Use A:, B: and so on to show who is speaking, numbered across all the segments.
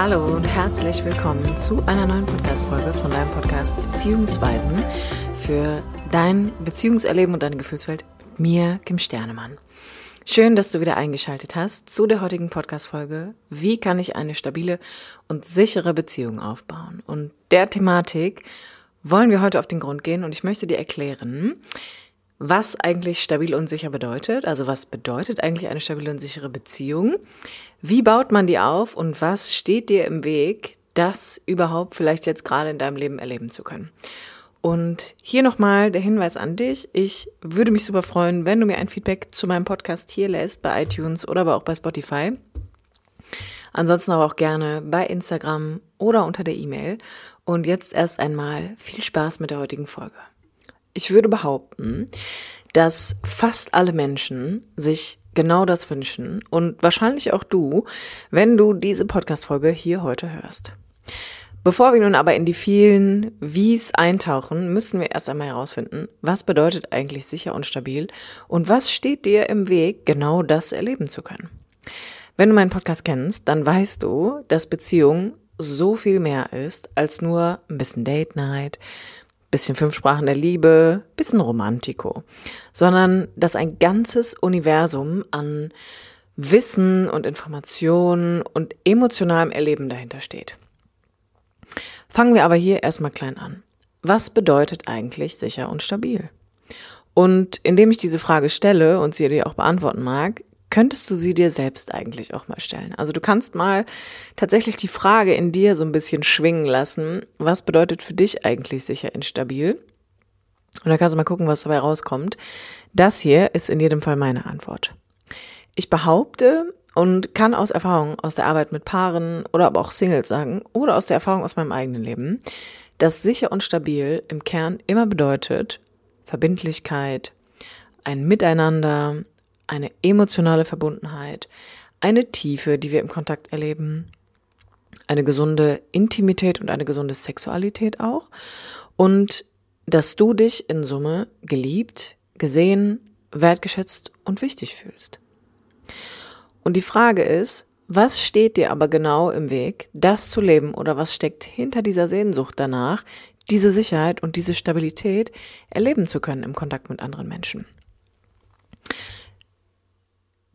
A: Hallo und herzlich willkommen zu einer neuen Podcast-Folge von deinem Podcast Beziehungsweisen für dein Beziehungserleben und deine Gefühlswelt mit mir, Kim Sternemann. Schön, dass du wieder eingeschaltet hast zu der heutigen Podcast-Folge. Wie kann ich eine stabile und sichere Beziehung aufbauen? Und der Thematik wollen wir heute auf den Grund gehen und ich möchte dir erklären, was eigentlich stabil und sicher bedeutet. Also was bedeutet eigentlich eine stabile und sichere Beziehung? Wie baut man die auf und was steht dir im Weg, das überhaupt vielleicht jetzt gerade in deinem Leben erleben zu können? Und hier nochmal der Hinweis an dich. Ich würde mich super freuen, wenn du mir ein Feedback zu meinem Podcast hier lässt, bei iTunes oder aber auch bei Spotify. Ansonsten aber auch gerne bei Instagram oder unter der E-Mail. Und jetzt erst einmal viel Spaß mit der heutigen Folge. Ich würde behaupten, dass fast alle Menschen sich genau das wünschen und wahrscheinlich auch du, wenn du diese Podcast-Folge hier heute hörst. Bevor wir nun aber in die vielen Wies eintauchen, müssen wir erst einmal herausfinden, was bedeutet eigentlich sicher und stabil und was steht dir im Weg, genau das erleben zu können. Wenn du meinen Podcast kennst, dann weißt du, dass Beziehung so viel mehr ist als nur ein bisschen Date Night, bisschen fünf Sprachen der Liebe, bisschen Romantiko, sondern dass ein ganzes Universum an Wissen und Informationen und emotionalem Erleben dahinter steht. Fangen wir aber hier erstmal klein an. Was bedeutet eigentlich sicher und stabil? Und indem ich diese Frage stelle und sie dir auch beantworten mag, könntest du sie dir selbst eigentlich auch mal stellen. Also du kannst mal tatsächlich die Frage in dir so ein bisschen schwingen lassen, was bedeutet für dich eigentlich sicher instabil? Und dann kannst du mal gucken, was dabei rauskommt. Das hier ist in jedem Fall meine Antwort. Ich behaupte und kann aus Erfahrung aus der Arbeit mit Paaren oder aber auch Singles sagen oder aus der Erfahrung aus meinem eigenen Leben, dass sicher und stabil im Kern immer bedeutet Verbindlichkeit, ein Miteinander, eine emotionale Verbundenheit, eine Tiefe, die wir im Kontakt erleben, eine gesunde Intimität und eine gesunde Sexualität auch und dass du dich in Summe geliebt, gesehen, wertgeschätzt und wichtig fühlst. Und die Frage ist, was steht dir aber genau im Weg, das zu leben oder was steckt hinter dieser Sehnsucht danach, diese Sicherheit und diese Stabilität erleben zu können im Kontakt mit anderen Menschen?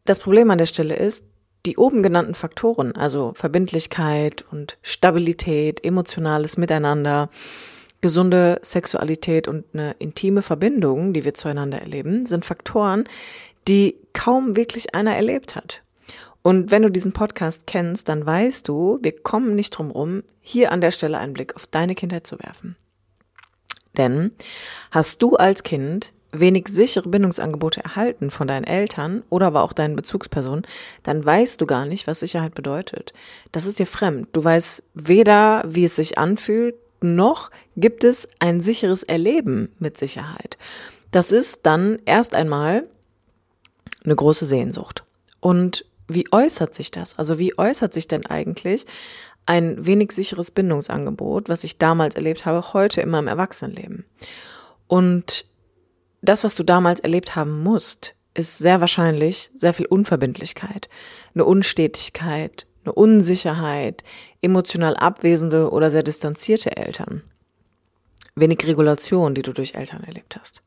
A: Das Problem an der Stelle ist, die oben genannten Faktoren, also Verbindlichkeit und Stabilität, emotionales Miteinander, gesunde Sexualität und eine intime Verbindung, die wir zueinander erleben, sind Faktoren, die kaum wirklich einer erlebt hat. Und wenn du diesen Podcast kennst, dann weißt du, wir kommen nicht drum rum, hier an der Stelle einen Blick auf deine Kindheit zu werfen. Denn hast du als Kind wenig sichere Bindungsangebote erhalten von deinen Eltern oder aber auch deinen Bezugspersonen, dann weißt du gar nicht, was Sicherheit bedeutet. Das ist dir fremd. Du weißt weder, wie es sich anfühlt, noch gibt es ein sicheres Erleben mit Sicherheit. Das ist dann erst einmal eine große Sehnsucht. Und wie äußert sich das? Also wie äußert sich denn eigentlich ein wenig sicheres Bindungsangebot, was ich damals erlebt habe, heute in meinem Erwachsenenleben? Und das, was du damals erlebt haben musst, ist sehr wahrscheinlich sehr viel Unverbindlichkeit, eine Unstetigkeit, eine Unsicherheit, emotional abwesende oder sehr distanzierte Eltern. Wenig Regulation, die du durch Eltern erlebt hast.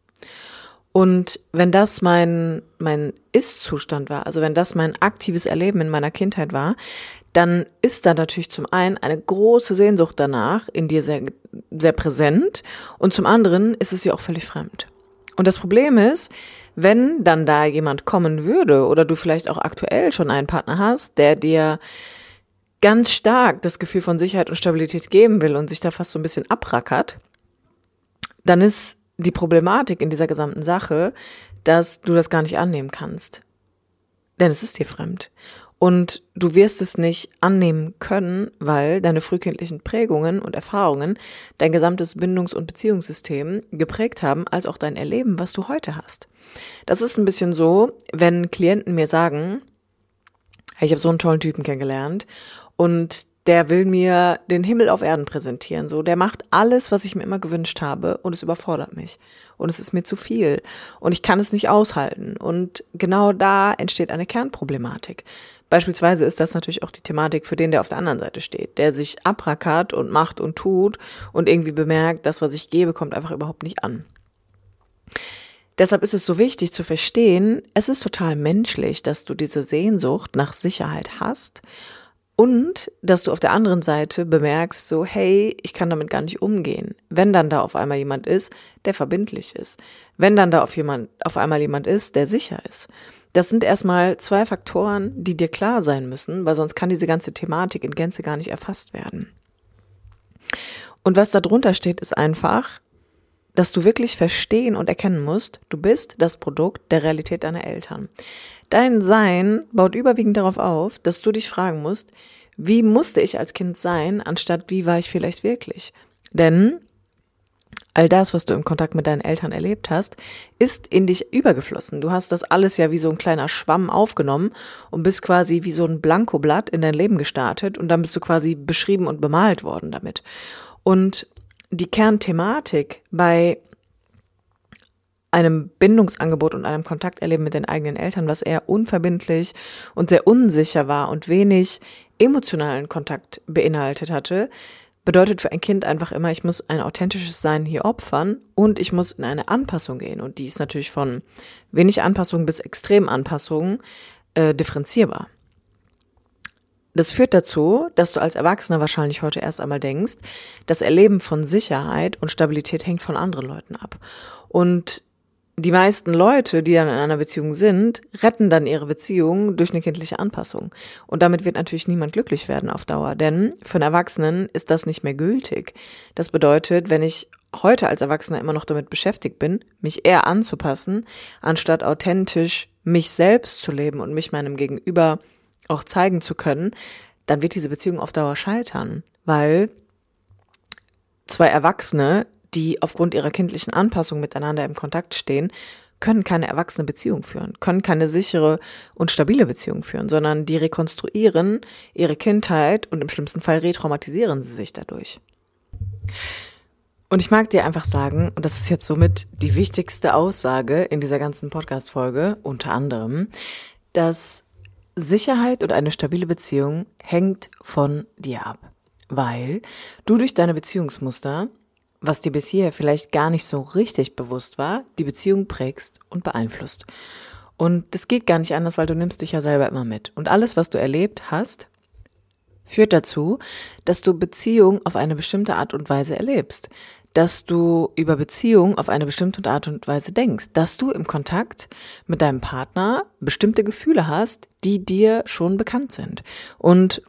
A: Und wenn das mein, mein Ist-Zustand war, also wenn das mein aktives Erleben in meiner Kindheit war, dann ist da natürlich zum einen eine große Sehnsucht danach in dir sehr, sehr präsent und zum anderen ist es dir auch völlig fremd. Und das Problem ist, wenn dann da jemand kommen würde oder du vielleicht auch aktuell schon einen Partner hast, der dir ganz stark das Gefühl von Sicherheit und Stabilität geben will und sich da fast so ein bisschen abrackert, dann ist die Problematik in dieser gesamten Sache, dass du das gar nicht annehmen kannst. Denn es ist dir fremd. Und du wirst es nicht annehmen können, weil deine frühkindlichen Prägungen und Erfahrungen dein gesamtes Bindungs- und Beziehungssystem geprägt haben, als auch dein Erleben, was du heute hast. Das ist ein bisschen so, wenn Klienten mir sagen, ich habe so einen tollen Typen kennengelernt und der will mir den Himmel auf Erden präsentieren. So, der macht alles, was ich mir immer gewünscht habe und es überfordert mich. Und es ist mir zu viel. Und ich kann es nicht aushalten. Und genau da entsteht eine Kernproblematik. Beispielsweise ist das natürlich auch die Thematik für den, der auf der anderen Seite steht, der sich abrackert und macht und tut und irgendwie bemerkt, das, was ich gebe, kommt einfach überhaupt nicht an. Deshalb ist es so wichtig zu verstehen, es ist total menschlich, dass du diese Sehnsucht nach Sicherheit hast und dass du auf der anderen Seite bemerkst, so, hey, ich kann damit gar nicht umgehen. Wenn dann da auf einmal jemand ist, der verbindlich ist. Wenn dann da auf, jemand, auf einmal jemand ist, der sicher ist. Das sind erstmal zwei Faktoren, die dir klar sein müssen, weil sonst kann diese ganze Thematik in Gänze gar nicht erfasst werden. Und was da drunter steht, ist einfach, dass du wirklich verstehen und erkennen musst, du bist das Produkt der Realität deiner Eltern. Dein Sein baut überwiegend darauf auf, dass du dich fragen musst, wie musste ich als Kind sein, anstatt wie war ich vielleicht wirklich? Denn all das, was du im Kontakt mit deinen Eltern erlebt hast, ist in dich übergeflossen. Du hast das alles ja wie so ein kleiner Schwamm aufgenommen und bist quasi wie so ein Blankoblatt in dein Leben gestartet und dann bist du quasi beschrieben und bemalt worden damit. Und die Kernthematik bei einem Bindungsangebot und einem Kontakterleben mit den eigenen Eltern, was eher unverbindlich und sehr unsicher war und wenig emotionalen Kontakt beinhaltet hatte, bedeutet für ein Kind einfach immer, ich muss ein authentisches Sein hier opfern und ich muss in eine Anpassung gehen. Und die ist natürlich von wenig Anpassung bis extrem Anpassung äh, differenzierbar. Das führt dazu, dass du als Erwachsener wahrscheinlich heute erst einmal denkst, das Erleben von Sicherheit und Stabilität hängt von anderen Leuten ab. Und die meisten Leute, die dann in einer Beziehung sind, retten dann ihre Beziehung durch eine kindliche Anpassung. Und damit wird natürlich niemand glücklich werden auf Dauer, denn für einen Erwachsenen ist das nicht mehr gültig. Das bedeutet, wenn ich heute als Erwachsener immer noch damit beschäftigt bin, mich eher anzupassen, anstatt authentisch mich selbst zu leben und mich meinem Gegenüber auch zeigen zu können, dann wird diese Beziehung auf Dauer scheitern, weil zwei Erwachsene, die aufgrund ihrer kindlichen Anpassung miteinander im Kontakt stehen, können keine erwachsene Beziehung führen, können keine sichere und stabile Beziehung führen, sondern die rekonstruieren ihre Kindheit und im schlimmsten Fall retraumatisieren sie sich dadurch. Und ich mag dir einfach sagen, und das ist jetzt somit die wichtigste Aussage in dieser ganzen Podcast-Folge, unter anderem, dass Sicherheit und eine stabile Beziehung hängt von dir ab, weil du durch deine Beziehungsmuster, was dir bisher vielleicht gar nicht so richtig bewusst war, die Beziehung prägst und beeinflusst. Und das geht gar nicht anders, weil du nimmst dich ja selber immer mit. Und alles, was du erlebt hast, führt dazu, dass du Beziehung auf eine bestimmte Art und Weise erlebst dass du über Beziehung auf eine bestimmte Art und Weise denkst, dass du im Kontakt mit deinem Partner bestimmte Gefühle hast, die dir schon bekannt sind. Und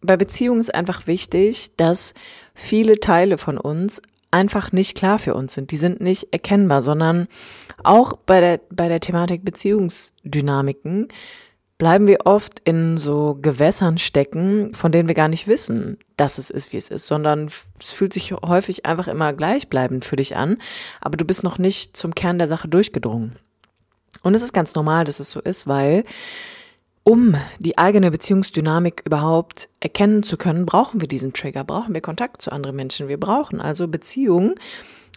A: bei Beziehungen ist einfach wichtig, dass viele Teile von uns einfach nicht klar für uns sind. Die sind nicht erkennbar, sondern auch bei der, bei der Thematik Beziehungsdynamiken bleiben wir oft in so Gewässern stecken, von denen wir gar nicht wissen, dass es ist, wie es ist, sondern es fühlt sich häufig einfach immer gleichbleibend für dich an, aber du bist noch nicht zum Kern der Sache durchgedrungen. Und es ist ganz normal, dass es so ist, weil um die eigene Beziehungsdynamik überhaupt erkennen zu können, brauchen wir diesen Trigger, brauchen wir Kontakt zu anderen Menschen. Wir brauchen also Beziehungen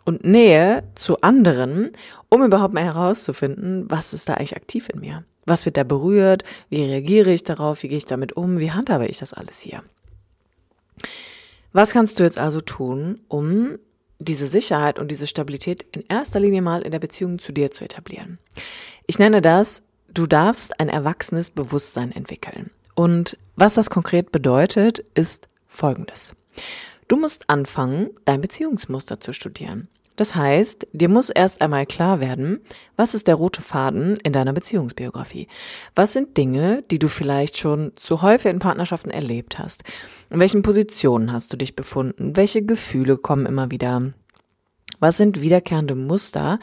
A: und Nähe zu anderen, um überhaupt mal herauszufinden, was ist da eigentlich aktiv in mir. Was wird da berührt? Wie reagiere ich darauf? Wie gehe ich damit um? Wie handhabe ich das alles hier? Was kannst du jetzt also tun, um diese Sicherheit und diese Stabilität in erster Linie mal in der Beziehung zu dir zu etablieren? Ich nenne das, du darfst ein erwachsenes Bewusstsein entwickeln. Und was das konkret bedeutet, ist Folgendes. Du musst anfangen, dein Beziehungsmuster zu studieren. Das heißt, dir muss erst einmal klar werden, was ist der rote Faden in deiner Beziehungsbiografie? Was sind Dinge, die du vielleicht schon zu häufig in Partnerschaften erlebt hast? In welchen Positionen hast du dich befunden? Welche Gefühle kommen immer wieder was sind wiederkehrende Muster,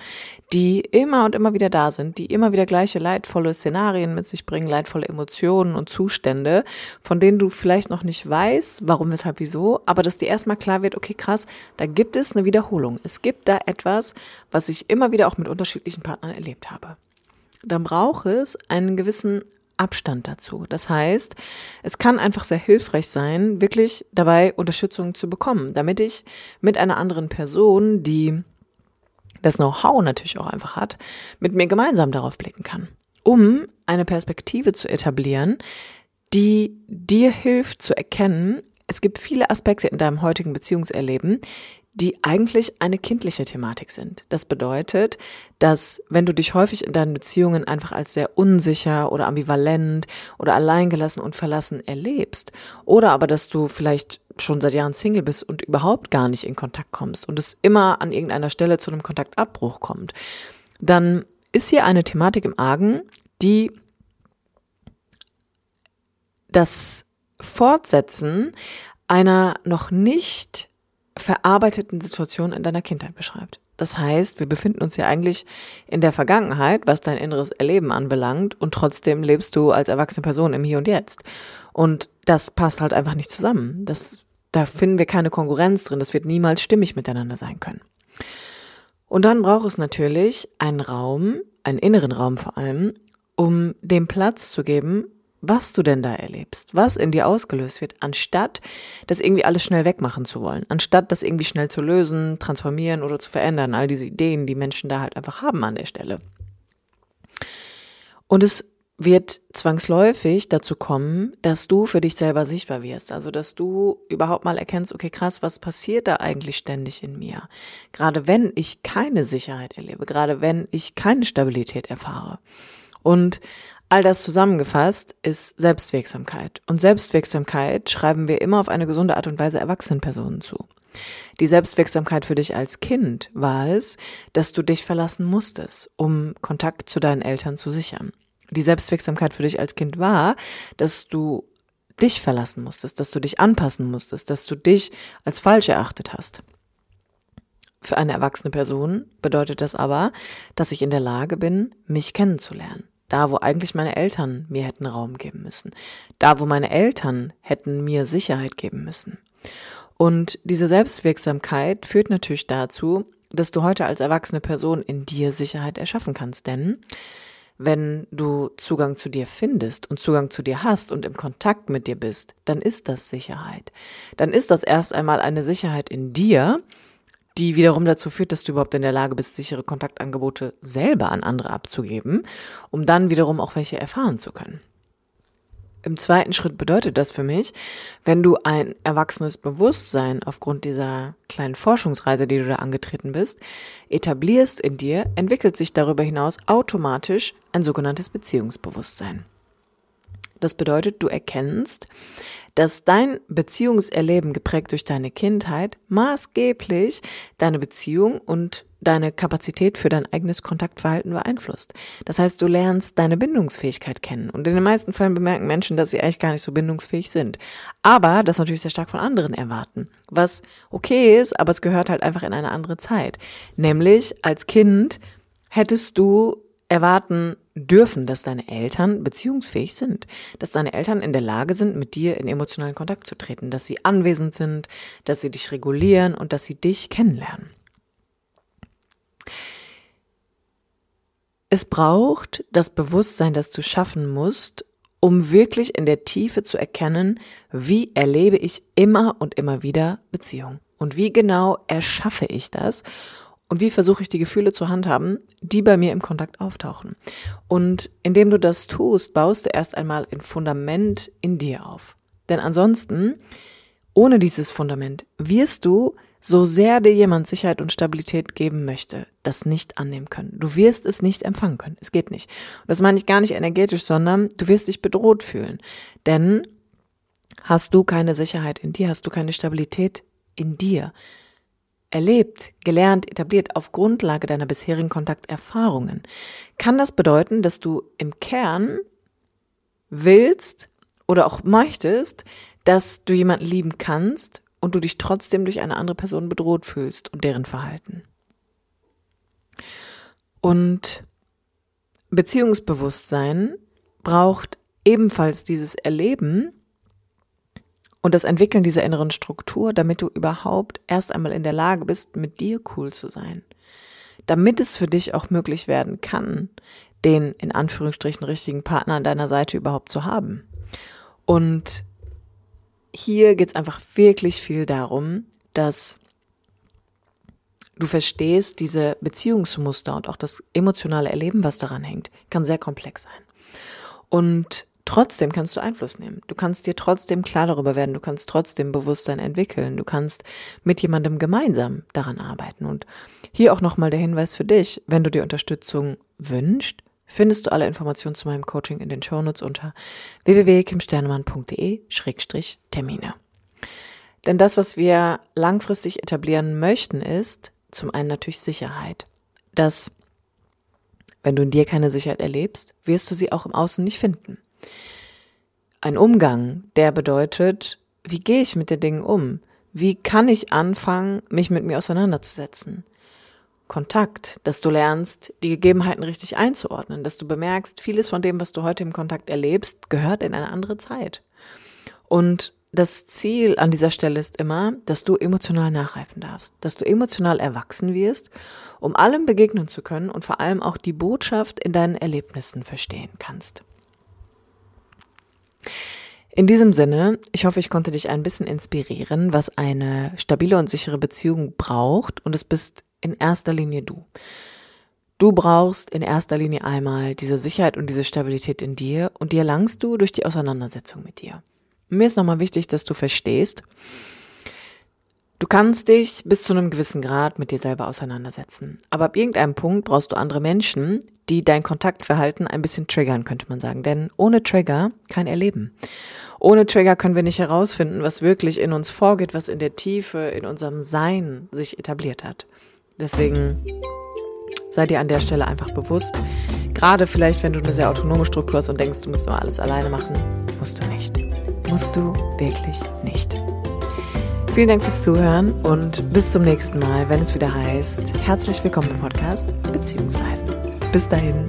A: die immer und immer wieder da sind, die immer wieder gleiche leidvolle Szenarien mit sich bringen, leidvolle Emotionen und Zustände, von denen du vielleicht noch nicht weißt, warum, weshalb, wieso, aber dass dir erstmal klar wird, okay, krass, da gibt es eine Wiederholung. Es gibt da etwas, was ich immer wieder auch mit unterschiedlichen Partnern erlebt habe. Dann braucht es einen gewissen Abstand dazu. Das heißt, es kann einfach sehr hilfreich sein, wirklich dabei Unterstützung zu bekommen, damit ich mit einer anderen Person, die das Know-how natürlich auch einfach hat, mit mir gemeinsam darauf blicken kann. um eine Perspektive zu etablieren, die dir hilft zu erkennen, es gibt viele Aspekte in deinem heutigen Beziehungserleben, die eigentlich eine kindliche Thematik sind. Das bedeutet, dass wenn du dich häufig in deinen Beziehungen einfach als sehr unsicher oder ambivalent oder alleingelassen und verlassen erlebst, oder aber dass du vielleicht schon seit Jahren Single bist und überhaupt gar nicht in Kontakt kommst und es immer an irgendeiner Stelle zu einem Kontaktabbruch kommt, dann ist hier eine Thematik im Argen, die das Fortsetzen einer noch nicht verarbeiteten Situation in deiner Kindheit beschreibt. Das heißt, wir befinden uns ja eigentlich in der Vergangenheit, was dein inneres Erleben anbelangt, und trotzdem lebst du als erwachsene Person im Hier und Jetzt. Und das passt halt einfach nicht zusammen. Das, da finden wir keine Konkurrenz drin. Das wird niemals stimmig miteinander sein können. Und dann braucht es natürlich einen Raum, einen inneren Raum vor allem, um dem Platz zu geben, was du denn da erlebst, was in dir ausgelöst wird, anstatt das irgendwie alles schnell wegmachen zu wollen, anstatt das irgendwie schnell zu lösen, transformieren oder zu verändern, all diese Ideen, die Menschen da halt einfach haben an der Stelle. Und es wird zwangsläufig dazu kommen, dass du für dich selber sichtbar wirst. Also, dass du überhaupt mal erkennst, okay, krass, was passiert da eigentlich ständig in mir? Gerade wenn ich keine Sicherheit erlebe, gerade wenn ich keine Stabilität erfahre. Und All das zusammengefasst ist Selbstwirksamkeit. Und Selbstwirksamkeit schreiben wir immer auf eine gesunde Art und Weise erwachsenen Personen zu. Die Selbstwirksamkeit für dich als Kind war es, dass du dich verlassen musstest, um Kontakt zu deinen Eltern zu sichern. Die Selbstwirksamkeit für dich als Kind war, dass du dich verlassen musstest, dass du dich anpassen musstest, dass du dich als falsch erachtet hast. Für eine erwachsene Person bedeutet das aber, dass ich in der Lage bin, mich kennenzulernen, da, wo eigentlich meine Eltern mir hätten Raum geben müssen. Da, wo meine Eltern hätten mir Sicherheit geben müssen. Und diese Selbstwirksamkeit führt natürlich dazu, dass du heute als erwachsene Person in dir Sicherheit erschaffen kannst. Denn wenn du Zugang zu dir findest und Zugang zu dir hast und im Kontakt mit dir bist, dann ist das Sicherheit. Dann ist das erst einmal eine Sicherheit in dir, die wiederum dazu führt, dass du überhaupt in der Lage bist, sichere Kontaktangebote selber an andere abzugeben, um dann wiederum auch welche erfahren zu können. Im zweiten Schritt bedeutet das für mich, wenn du ein erwachsenes Bewusstsein aufgrund dieser kleinen Forschungsreise, die du da angetreten bist, etablierst in dir, entwickelt sich darüber hinaus automatisch ein sogenanntes Beziehungsbewusstsein. Das bedeutet, du erkennst, dass dein Beziehungserleben geprägt durch deine Kindheit maßgeblich deine Beziehung und deine Kapazität für dein eigenes Kontaktverhalten beeinflusst. Das heißt, du lernst deine Bindungsfähigkeit kennen. Und in den meisten Fällen bemerken Menschen, dass sie eigentlich gar nicht so bindungsfähig sind. Aber das natürlich sehr stark von anderen erwarten. Was okay ist, aber es gehört halt einfach in eine andere Zeit. Nämlich als Kind hättest du erwarten dürfen, dass deine Eltern beziehungsfähig sind, dass deine Eltern in der Lage sind, mit dir in emotionalen Kontakt zu treten, dass sie anwesend sind, dass sie dich regulieren und dass sie dich kennenlernen. Es braucht das Bewusstsein, das du schaffen musst, um wirklich in der Tiefe zu erkennen, wie erlebe ich immer und immer wieder Beziehung und wie genau erschaffe ich das und wie versuche ich die Gefühle zu handhaben, die bei mir im Kontakt auftauchen. Und indem du das tust, baust du erst einmal ein Fundament in dir auf. Denn ansonsten, ohne dieses Fundament, wirst du, so sehr dir jemand Sicherheit und Stabilität geben möchte, das nicht annehmen können. Du wirst es nicht empfangen können. Es geht nicht. Und das meine ich gar nicht energetisch, sondern du wirst dich bedroht fühlen. Denn hast du keine Sicherheit in dir, hast du keine Stabilität in dir, erlebt, gelernt, etabliert auf Grundlage deiner bisherigen Kontakterfahrungen, kann das bedeuten, dass du im Kern willst oder auch möchtest, dass du jemanden lieben kannst und du dich trotzdem durch eine andere Person bedroht fühlst und deren Verhalten. Und Beziehungsbewusstsein braucht ebenfalls dieses Erleben, und das Entwickeln dieser inneren Struktur, damit du überhaupt erst einmal in der Lage bist, mit dir cool zu sein. Damit es für dich auch möglich werden kann, den in Anführungsstrichen richtigen Partner an deiner Seite überhaupt zu haben. Und hier geht es einfach wirklich viel darum, dass du verstehst diese Beziehungsmuster und auch das emotionale Erleben, was daran hängt, kann sehr komplex sein. Und trotzdem kannst du Einfluss nehmen. Du kannst dir trotzdem klar darüber werden. Du kannst trotzdem Bewusstsein entwickeln. Du kannst mit jemandem gemeinsam daran arbeiten. Und hier auch nochmal der Hinweis für dich, wenn du dir Unterstützung wünschst, findest du alle Informationen zu meinem Coaching in den Shownotes unter www.kimsternemann.de-termine. Denn das, was wir langfristig etablieren möchten, ist zum einen natürlich Sicherheit. Dass, wenn du in dir keine Sicherheit erlebst, wirst du sie auch im Außen nicht finden. Ein Umgang, der bedeutet, wie gehe ich mit den Dingen um? Wie kann ich anfangen, mich mit mir auseinanderzusetzen? Kontakt, dass du lernst, die Gegebenheiten richtig einzuordnen, dass du bemerkst, vieles von dem, was du heute im Kontakt erlebst, gehört in eine andere Zeit. Und das Ziel an dieser Stelle ist immer, dass du emotional nachreifen darfst, dass du emotional erwachsen wirst, um allem begegnen zu können und vor allem auch die Botschaft in deinen Erlebnissen verstehen kannst. In diesem Sinne, ich hoffe, ich konnte dich ein bisschen inspirieren, was eine stabile und sichere Beziehung braucht und es bist in erster Linie du. Du brauchst in erster Linie einmal diese Sicherheit und diese Stabilität in dir und die erlangst du durch die Auseinandersetzung mit dir. Mir ist nochmal wichtig, dass du verstehst, Du kannst dich bis zu einem gewissen Grad mit dir selber auseinandersetzen. Aber ab irgendeinem Punkt brauchst du andere Menschen, die dein Kontaktverhalten ein bisschen triggern, könnte man sagen. Denn ohne Trigger kein Erleben. Ohne Trigger können wir nicht herausfinden, was wirklich in uns vorgeht, was in der Tiefe, in unserem Sein sich etabliert hat. Deswegen sei dir an der Stelle einfach bewusst. Gerade vielleicht, wenn du eine sehr autonome Struktur hast und denkst, du musst immer alles alleine machen, musst du nicht. Musst du wirklich nicht. Vielen Dank fürs Zuhören und bis zum nächsten Mal, wenn es wieder heißt, herzlich willkommen im Podcast, beziehungsweise bis dahin,